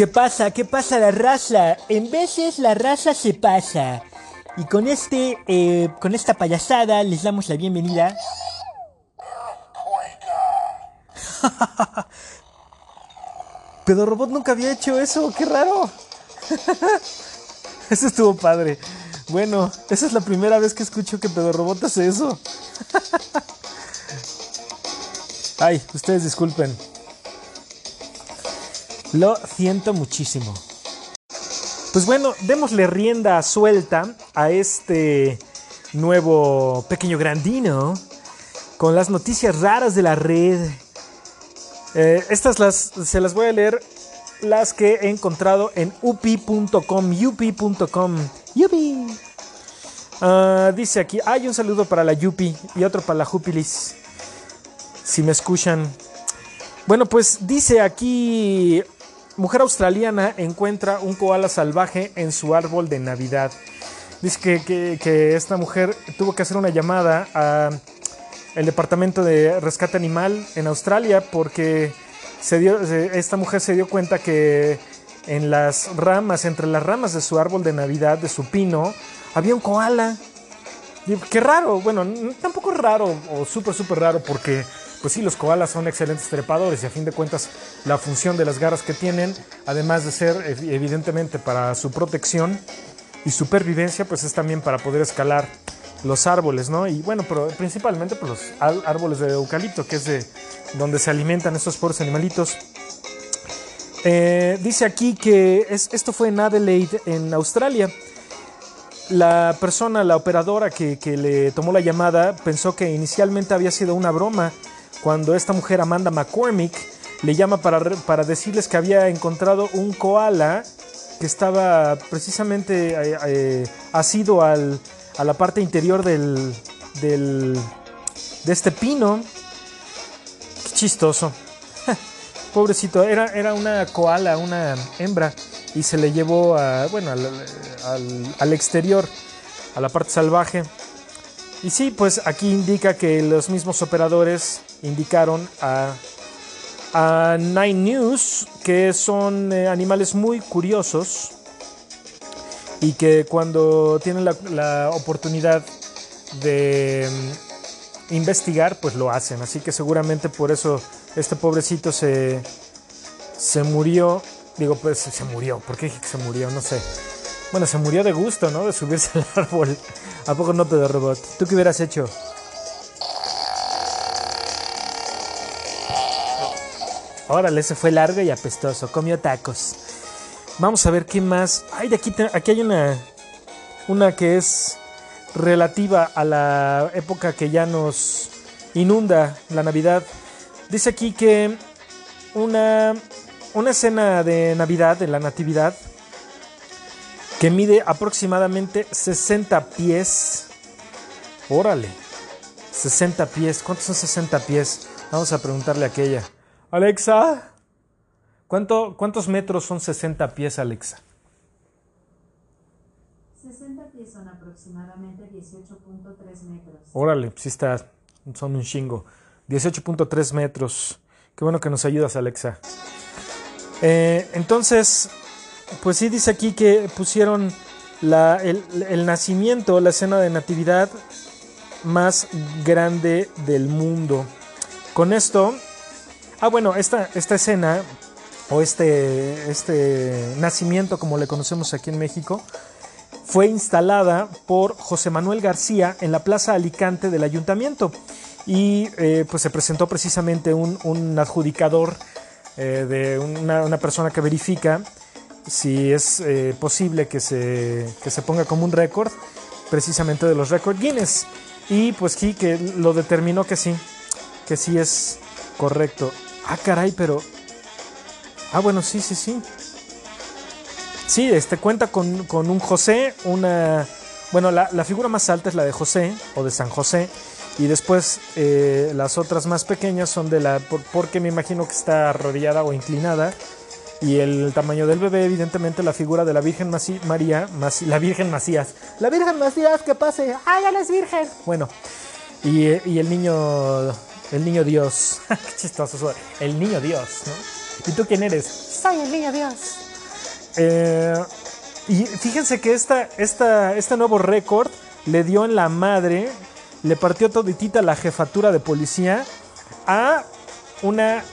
¿Qué pasa? ¿Qué pasa la raza? En veces la raza se pasa. Y con este, eh, con esta payasada les damos la bienvenida. Pero Robot nunca había hecho eso, qué raro. Eso estuvo padre. Bueno, esa es la primera vez que escucho que Pedro Robot hace eso. Ay, ustedes disculpen. Lo siento muchísimo. Pues bueno, démosle rienda suelta a este nuevo pequeño grandino con las noticias raras de la red. Eh, estas las, se las voy a leer las que he encontrado en upi.com, upi.com, yupi. Ah, dice aquí, hay un saludo para la Yupi y otro para la Jupilis. Si me escuchan. Bueno, pues dice aquí, mujer australiana encuentra un koala salvaje en su árbol de Navidad. Dice que, que- que esta mujer tuvo que hacer una llamada a el departamento de rescate animal en Australia porque se dio, esta mujer se dio cuenta que en las ramas, entre las ramas de su árbol de Navidad, de su pino, había un koala. Qué raro, bueno, tampoco raro o súper, súper raro porque, pues sí, los koalas son excelentes trepadores y a fin de cuentas la función de las garras que tienen, además de ser ev- evidentemente para su protección y supervivencia, pues es también para poder escalar los árboles, ¿no? Y bueno, pero principalmente pues, los árboles de eucalipto, que es de donde se alimentan estos pobres animalitos. Eh, dice aquí que es- esto fue en Adelaide, en Australia. La persona, la operadora que, le tomó la llamada, pensó que inicialmente había sido una broma cuando esta mujer, Amanda McCormick, le llama para, para decirles que había encontrado un koala que estaba precisamente eh, eh, asido al, a la parte interior del, del, de este pino. Qué chistoso. Pobrecito, era, era una koala, una hembra, y se le llevó a, bueno, al, al- exterior, a la parte salvaje. Y sí, pues aquí indica que los mismos operadores indicaron a, a Nine News que son eh, animales muy curiosos y que cuando tienen la, oportunidad de mm, investigar, pues lo hacen. Así que seguramente por eso este pobrecito se, se murió. Digo, pues se murió. ¿Por qué dije que se murió? No sé. Bueno, se murió de gusto, ¿no? De subirse al árbol. ¿A poco no, Pedro Robot? ¿Tú qué hubieras hecho? Órale, ese fue largo y apestoso. Comió tacos. Vamos a ver qué más. Ay, de aquí, aquí hay una. Una que es relativa a la época que ya nos inunda la Navidad. Dice aquí que una, una escena de Navidad, de la Natividad, que mide aproximadamente 60 pies. Órale, 60 pies. ¿Cuántos son 60 pies? Vamos a preguntarle a aquella. Alexa, ¿cuánto, ¿cuántos metros son 60 pies, Alexa? 60 pies son aproximadamente 18.3 metros. Órale, sí está, son un chingo. 18.3 metros. Qué bueno que nos ayudas, Alexa. Eh, entonces, pues sí dice aquí que pusieron la- el, el nacimiento, la escena de natividad más grande del mundo. Con esto, ah bueno, esta, esta escena o este, este nacimiento como le conocemos aquí en México, fue instalada por José Manuel García en la Plaza Alicante del Ayuntamiento. Y eh, pues se presentó precisamente un, un adjudicador eh, de una, persona que verifica si es eh, posible que se, que se ponga como un récord, precisamente de los récord Guinness. Y pues que lo determinó que sí, que sí es correcto. Ah, caray, pero... Ah, bueno, sí, sí, sí. Sí, este cuenta con, con un José, una... Bueno, la, la figura más alta es la de José o de San José Y después eh, las otras más pequeñas son de la... por- porque me imagino que está arrodillada o inclinada. Y el tamaño del bebé, evidentemente la figura de la Virgen María, la Virgen Macías. La Virgen Macías, que pase. ¡Ay, ya no es virgen! Bueno, y, y el niño, el niño Dios. Qué chistoso. El niño Dios, ¿no? ¿Y tú quién eres? Soy el niño Dios. Eh, y fíjense que esta, esta, este nuevo récord le dio en la madre, le partió toditita la jefatura de policía a una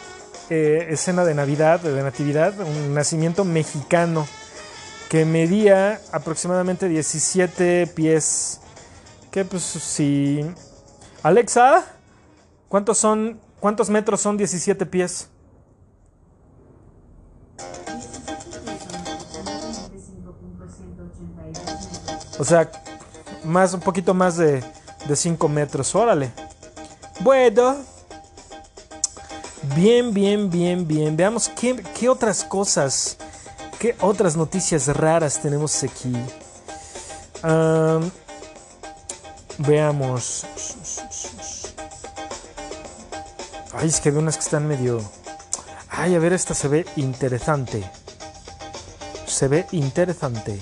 eh, escena de Navidad, de Natividad, un nacimiento mexicano que medía aproximadamente 17 pies. Que pues si... Alexa, ¿cuántos son... ¿Cuántos metros son 17 pies? O sea, más, un poquito más de, de 5 metros. Órale. Bueno. Bien, bien, bien, bien. Veamos qué, qué otras cosas, qué otras noticias raras tenemos aquí. Am, veamos. Ay, es que hay unas que están medio... Ay, a ver, esta se ve interesante. Se ve interesante.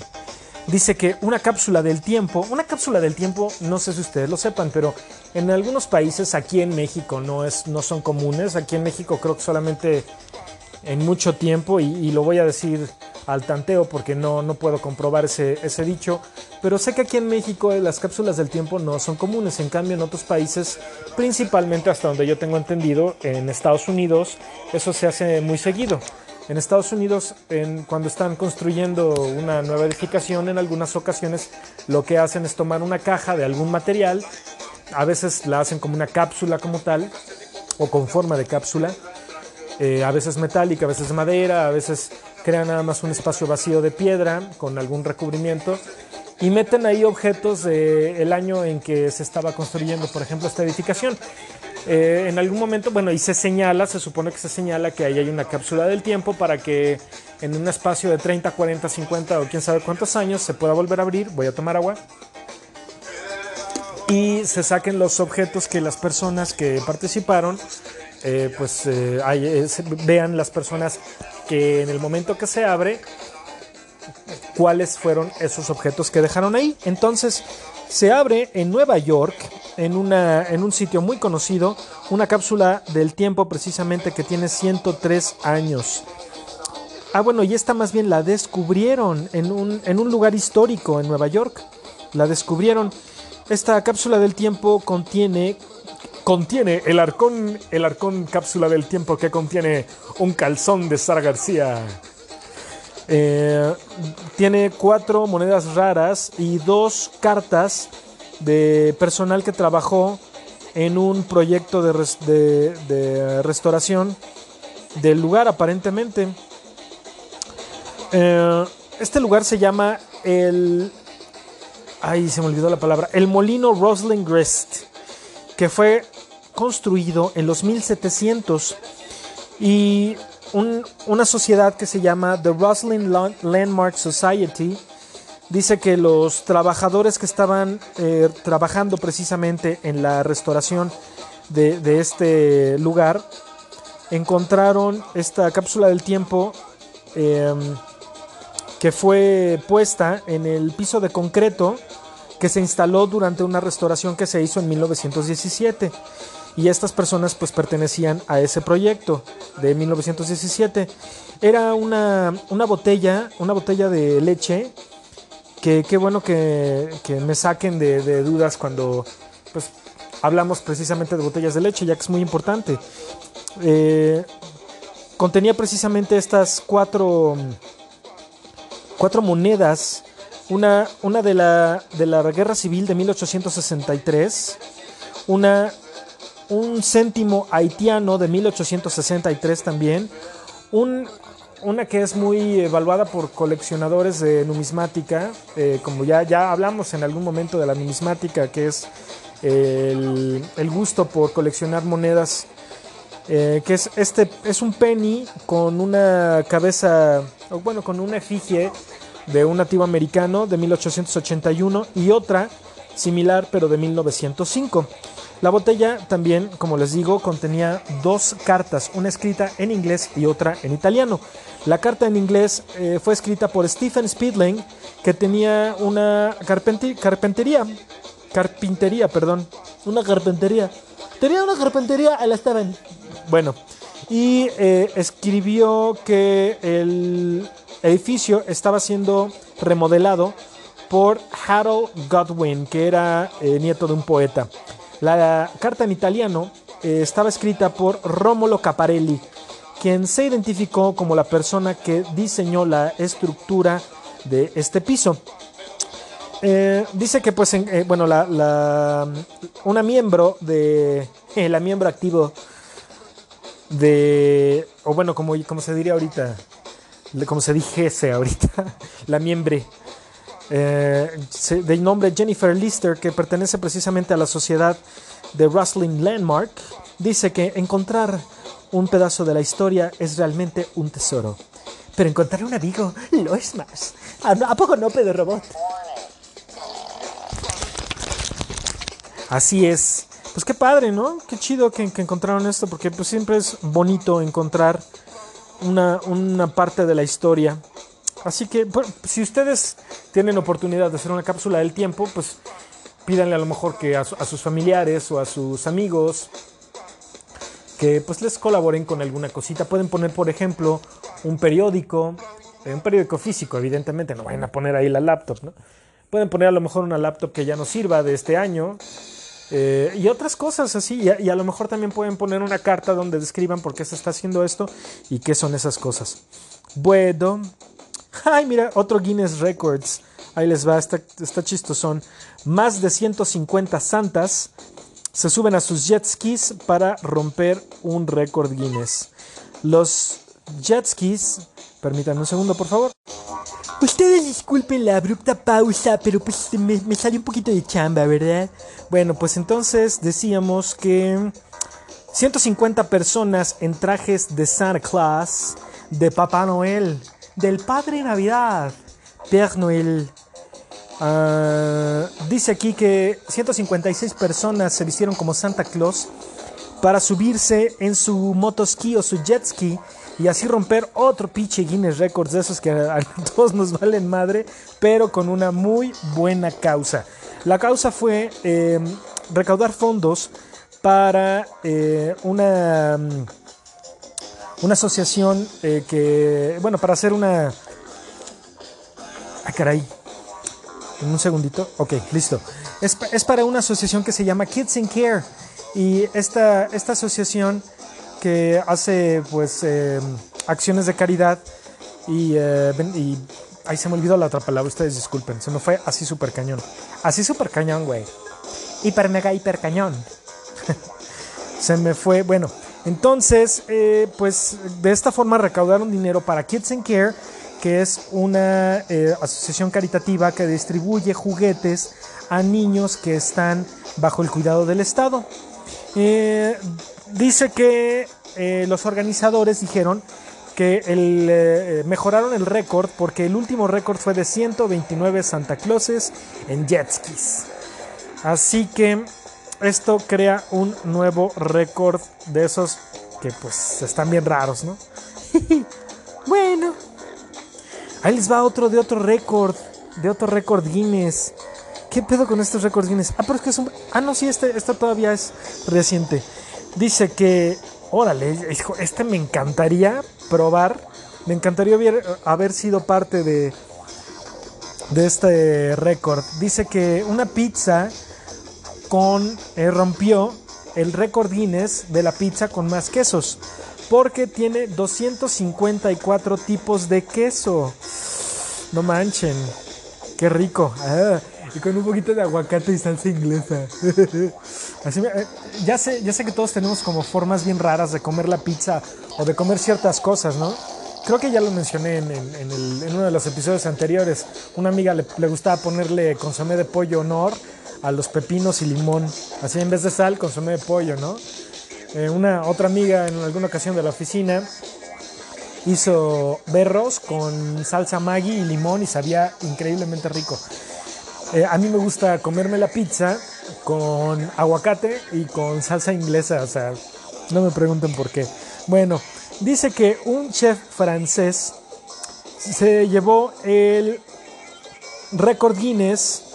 Dice que una cápsula del tiempo, una cápsula del tiempo, no sé si ustedes lo sepan, pero en algunos países, aquí en México, no, es, no son comunes. Aquí en México creo que solamente en mucho tiempo, y, lo voy a decir al tanteo porque no, no puedo comprobar ese, ese dicho, pero sé que aquí en México eh, las cápsulas del tiempo no son comunes, en cambio en otros países, principalmente hasta donde yo tengo entendido, en Estados Unidos, eso se hace muy seguido. En Estados Unidos, cuando están construyendo una nueva edificación, en algunas ocasiones lo que hacen es tomar una caja de algún material, a veces la hacen como una cápsula como tal, o con forma de cápsula, eh, a veces metálica, a veces madera, a veces crean nada más un espacio vacío de piedra con algún recubrimiento y meten ahí objetos del año en que se estaba construyendo, por ejemplo, esta edificación. Eh, en algún momento, bueno, y se señala, se supone que se señala que ahí hay una cápsula del tiempo para que en un espacio de 30, 40, 50 o quién sabe cuántos años se pueda volver a abrir. Voy a tomar agua y se saquen los objetos que las personas que participaron, eh, pues eh, vean las personas que en el momento que se abre, cuáles fueron esos objetos que dejaron ahí. Entonces se abre en Nueva York, en, una, en un sitio muy conocido, una cápsula del tiempo precisamente que tiene 103 años. Ah, bueno, y esta más bien la descubrieron en un, en un lugar histórico en Nueva York. La descubrieron. Esta cápsula del tiempo contiene contiene el arcón el arcón cápsula del tiempo que contiene un calzón de Sara García. Eh, tiene cuatro monedas raras y dos cartas de personal que trabajó en un proyecto de, de- restauración del lugar aparentemente. Eh, este lugar se llama el... Ay, se me olvidó la palabra. El Molino Rosling Rest, que fue construido en los 1700 y un- una sociedad que se llama The Roslin Lan- Landmark Society dice que los trabajadores que estaban eh, trabajando precisamente en la restauración de, este lugar encontraron esta cápsula del tiempo em, que fue puesta en el piso de concreto que se instaló durante una restauración que se hizo en 1917 y estas personas pues pertenecían a ese proyecto de 1917 era una, una botella una botella de leche qué bueno que, que me saquen de, de dudas cuando pues hablamos precisamente de botellas de leche ya que es muy importante. Eh, contenía precisamente estas cuatro cuatro monedas. Una, una de, la, de la guerra civil de 1863 una un céntimo haitiano de 1863 también, un, una que es muy evaluada por coleccionadores de numismática, eh, como ya, ya hablamos en algún momento de la numismática, que es el, el gusto por coleccionar monedas, eh, que es, este, es un penny con una cabeza, o bueno, con una efigie de un nativo americano de 1881 y otra similar pero de 1905. La botella también, como les digo, contenía dos cartas, una escrita en inglés y otra en italiano. La carta en inglés eh, fue escrita por Stephen Speedling, que tenía una carpintería, carpintería, perdón, una carpintería. Tenía una carpintería a la Steven. Bueno, y eh, escribió que el edificio estaba siendo remodelado por Harold Godwin, que era eh, nieto de un poeta. La carta en italiano eh, estaba escrita por Romolo Caparelli, quien se identificó como la persona que diseñó la estructura de este piso. Eh, dice que pues en- eh, bueno la, la- una miembro de la miembro activo de o bueno como, como se diría ahorita como se dijese ahorita la miembre eh, nombre Jennifer Lister que pertenece precisamente a la sociedad de Rustling Landmark dice que encontrar un pedazo de la historia es realmente un tesoro pero encontrar un amigo lo es más ¿a, poco no pedo robot? Así es. Pues qué padre, ¿no? Qué chido que, que encontraron esto, porque pues siempre es bonito encontrar una, una parte de la historia. Así que pues, si ustedes tienen oportunidad de hacer una cápsula del tiempo, pues pídanle a lo mejor que a sus familiares o a sus amigos que pues les colaboren con alguna cosita. Pueden poner, por ejemplo, un periódico, eh, un periódico físico, evidentemente, no vayan a poner ahí la laptop, ¿no? Pueden poner a lo mejor una laptop que ya no sirva de este año, eh, y otras cosas así. Y a, y a lo mejor también pueden poner una carta donde describan por qué se está haciendo esto y qué son esas cosas. Bueno. Ay, mira, otro Guinness Records. Ahí les va, está, está chistosón. Más de 150 santas se suben a sus jet skis para romper un récord Guinness. Los jet skis, permítanme un segundo por favor. Ustedes disculpen la abrupta pausa, pero pues me, me salió un poquito de chamba, ¿verdad? Bueno, pues entonces decíamos que 150 personas en trajes de Santa Claus, de Papá Noel, del Padre Navidad, Père Noel. Ah, dice aquí que 156 personas se vistieron como Santa Claus para subirse en su motoski o su jet ski y así romper otro pinche Guinness Records de esos que a, a todos nos valen madre, pero con una muy buena causa. La causa fue eh, recaudar fondos para eh, una, mm, una asociación eh, que, bueno, para hacer una... Ah, caray. En un segundito. Ok, listo. Es, es para una asociación que se llama Kids in Care. Y esta, esta asociación que hace pues eh, acciones de caridad y, eh, ahí se me olvidó la otra palabra, ustedes disculpen, se me fue así súper cañón. Así súper cañón, güey. Hiper mega hiper cañón. se me fue, bueno, entonces eh, pues de esta forma recaudaron dinero para Kids in Care que es una eh, asociación caritativa que distribuye juguetes a niños que están bajo el cuidado del Estado. Eh, dice que los organizadores dijeron que mejoraron el récord porque el último récord fue de 129 Santa Clauses en jet skis. Así que esto crea un nuevo récord de esos que pues están bien raros, ¿no? bueno, ahí les va otro de otro récord, de otro récord Guinness. ¿Qué pedo con estos récords Guinness? Ah, pero es que es un... Ah, no, sí, este, este todavía es reciente. Dice que, órale, hijo, este me encantaría probar. Me encantaría haber, haber sido parte de, de este récord. Dice que una pizza con eh, rompió el récord Guinness de la pizza con más quesos. Porque tiene 254 tipos de queso. No manchen. Qué rico. Ah, y con un poquito de aguacate y salsa inglesa. Eh, ya, sé, ya sé que todos tenemos como formas bien raras de comer la pizza o de comer ciertas cosas, ¿no? Creo que ya lo mencioné en, en- en el- en uno de los episodios anteriores. Una amiga le, le gustaba ponerle consomé de pollo honor a los pepinos y limón. Así en vez de sal, consomé de pollo, ¿no? Eh, una otra amiga en alguna ocasión de la oficina hizo berros con salsa Maggi y limón y sabía increíblemente rico. Eh, a mí me gusta comerme la pizza con aguacate y con salsa inglesa. O sea, no me pregunten por qué. Bueno, dice que un chef francés se llevó el récord Guinness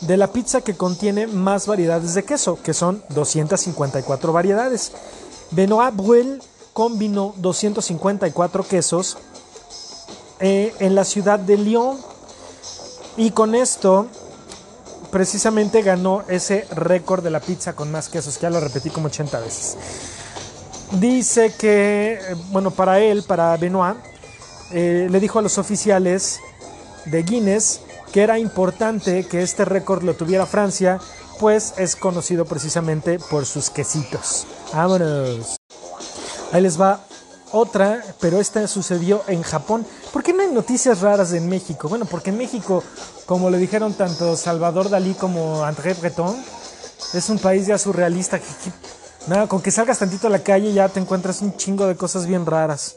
de la pizza que contiene más variedades de queso, que son 254 variedades. Benoit Bruel combinó 254 quesos eh, en la ciudad de Lyon y con esto precisamente ganó ese récord de la pizza con más quesos, que ya lo repetí como 80 veces. Dice que, eh, bueno, para él, para Benoit, eh, le dijo a los oficiales de Guinness que era importante que este récord lo tuviera Francia, pues es conocido precisamente por sus quesitos. Vámonos. Ahí les va otra, pero esta sucedió en Japón. ¿Por qué no hay noticias raras en México? Bueno, porque en México, como le dijeron tanto Salvador Dalí como André Breton, es un país ya surrealista. Que, nada, con que salgas tantito a la calle ya te encuentras un chingo de cosas bien raras.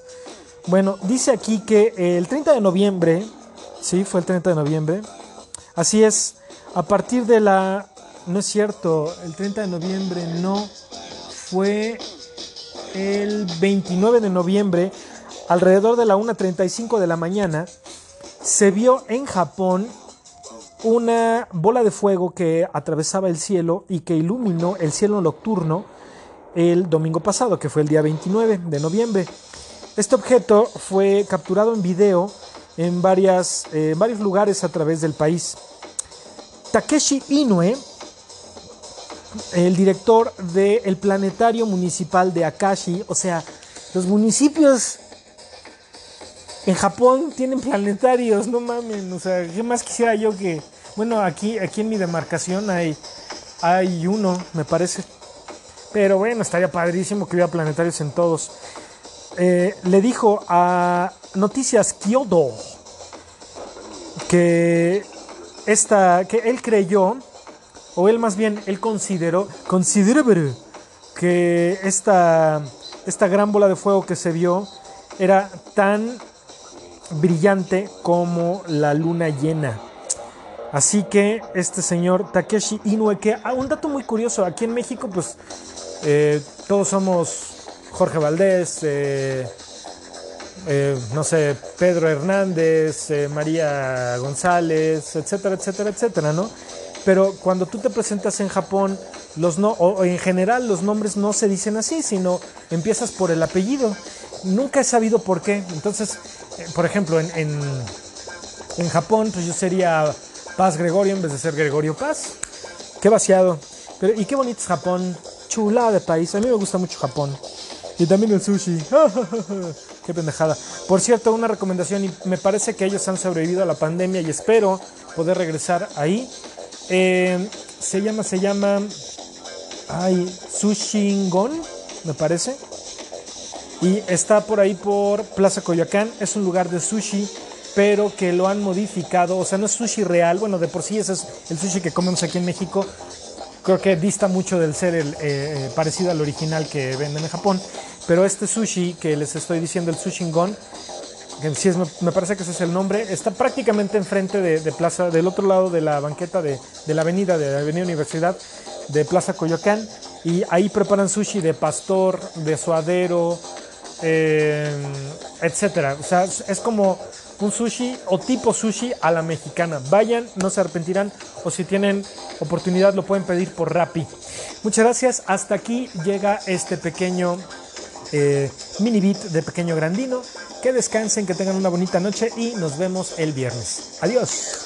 Bueno, dice aquí que el 30 de noviembre Sí, fue el 30 de noviembre. Así es, a partir de la... No es cierto, el 30 de noviembre no. Fue el 29 de noviembre, alrededor de la 1.35 de la mañana, se vio en Japón una bola de fuego que atravesaba el cielo y que iluminó el cielo nocturno el domingo pasado, que fue el día 29 de noviembre. Este objeto fue capturado en video en, varias, eh, varios lugares a través del país. Takeshi Inoue, el director del Planetario Municipal de Akashi, o sea, los municipios en Japón tienen planetarios, no mamen, o sea, ¿qué más quisiera yo que, bueno, aquí, aquí en mi demarcación hay, hay uno, me parece, pero bueno, estaría padrísimo que hubiera planetarios en todos. Eh, le dijo a Noticias Kyoto que esta, que él creyó, o él más bien, él consideró, consideró que esta, esta gran bola de fuego que se vio era tan brillante como la luna llena. Así que este señor Takeshi Inoue, que ah, un dato muy curioso, aquí en México pues eh, todos somos Jorge Valdés, eh, eh, no sé, Pedro Hernández, eh, María González, etcétera, etcétera, etcétera, ¿no? Pero cuando tú te presentas en Japón, los no, o en general los nombres no se dicen así, sino empiezas por el apellido. Nunca he sabido por qué. Entonces, por ejemplo, en, en, Japón, pues yo sería Paz Gregorio en vez de ser Gregorio Paz. Qué vaciado. Pero, y qué bonito es Japón. Chula de país. A mí me gusta mucho Japón. Y también el sushi. Qué pendejada. Por cierto, una recomendación, y me parece que ellos han sobrevivido a la pandemia y espero poder regresar ahí. Eh, se llama, se llama. Ay, Sushingon, me parece. Y está por ahí por Plaza Coyoacán. Es un lugar de sushi, pero que lo han modificado. O sea, no es sushi real. Bueno, de por sí ese es el sushi que comemos aquí en México creo que dista mucho del ser el, eh, eh, parecido al original que venden en Japón. Pero este sushi que les estoy diciendo, el Sushingon, que sí es, me parece que ese es el nombre, está prácticamente enfrente de, Plaza, del otro lado de la banqueta de, la avenida, de la Avenida Universidad, de Plaza Coyoacán. Y ahí preparan sushi de pastor, de suadero, eh, etcétera. O sea, es como un sushi o tipo sushi a la mexicana. Vayan, no se arrepentirán o si tienen oportunidad lo pueden pedir por Rappi. Muchas gracias. Hasta aquí llega este pequeño eh, mini beat de Pequeño Grandino. Que descansen, que tengan una bonita noche y nos vemos el viernes. Adiós.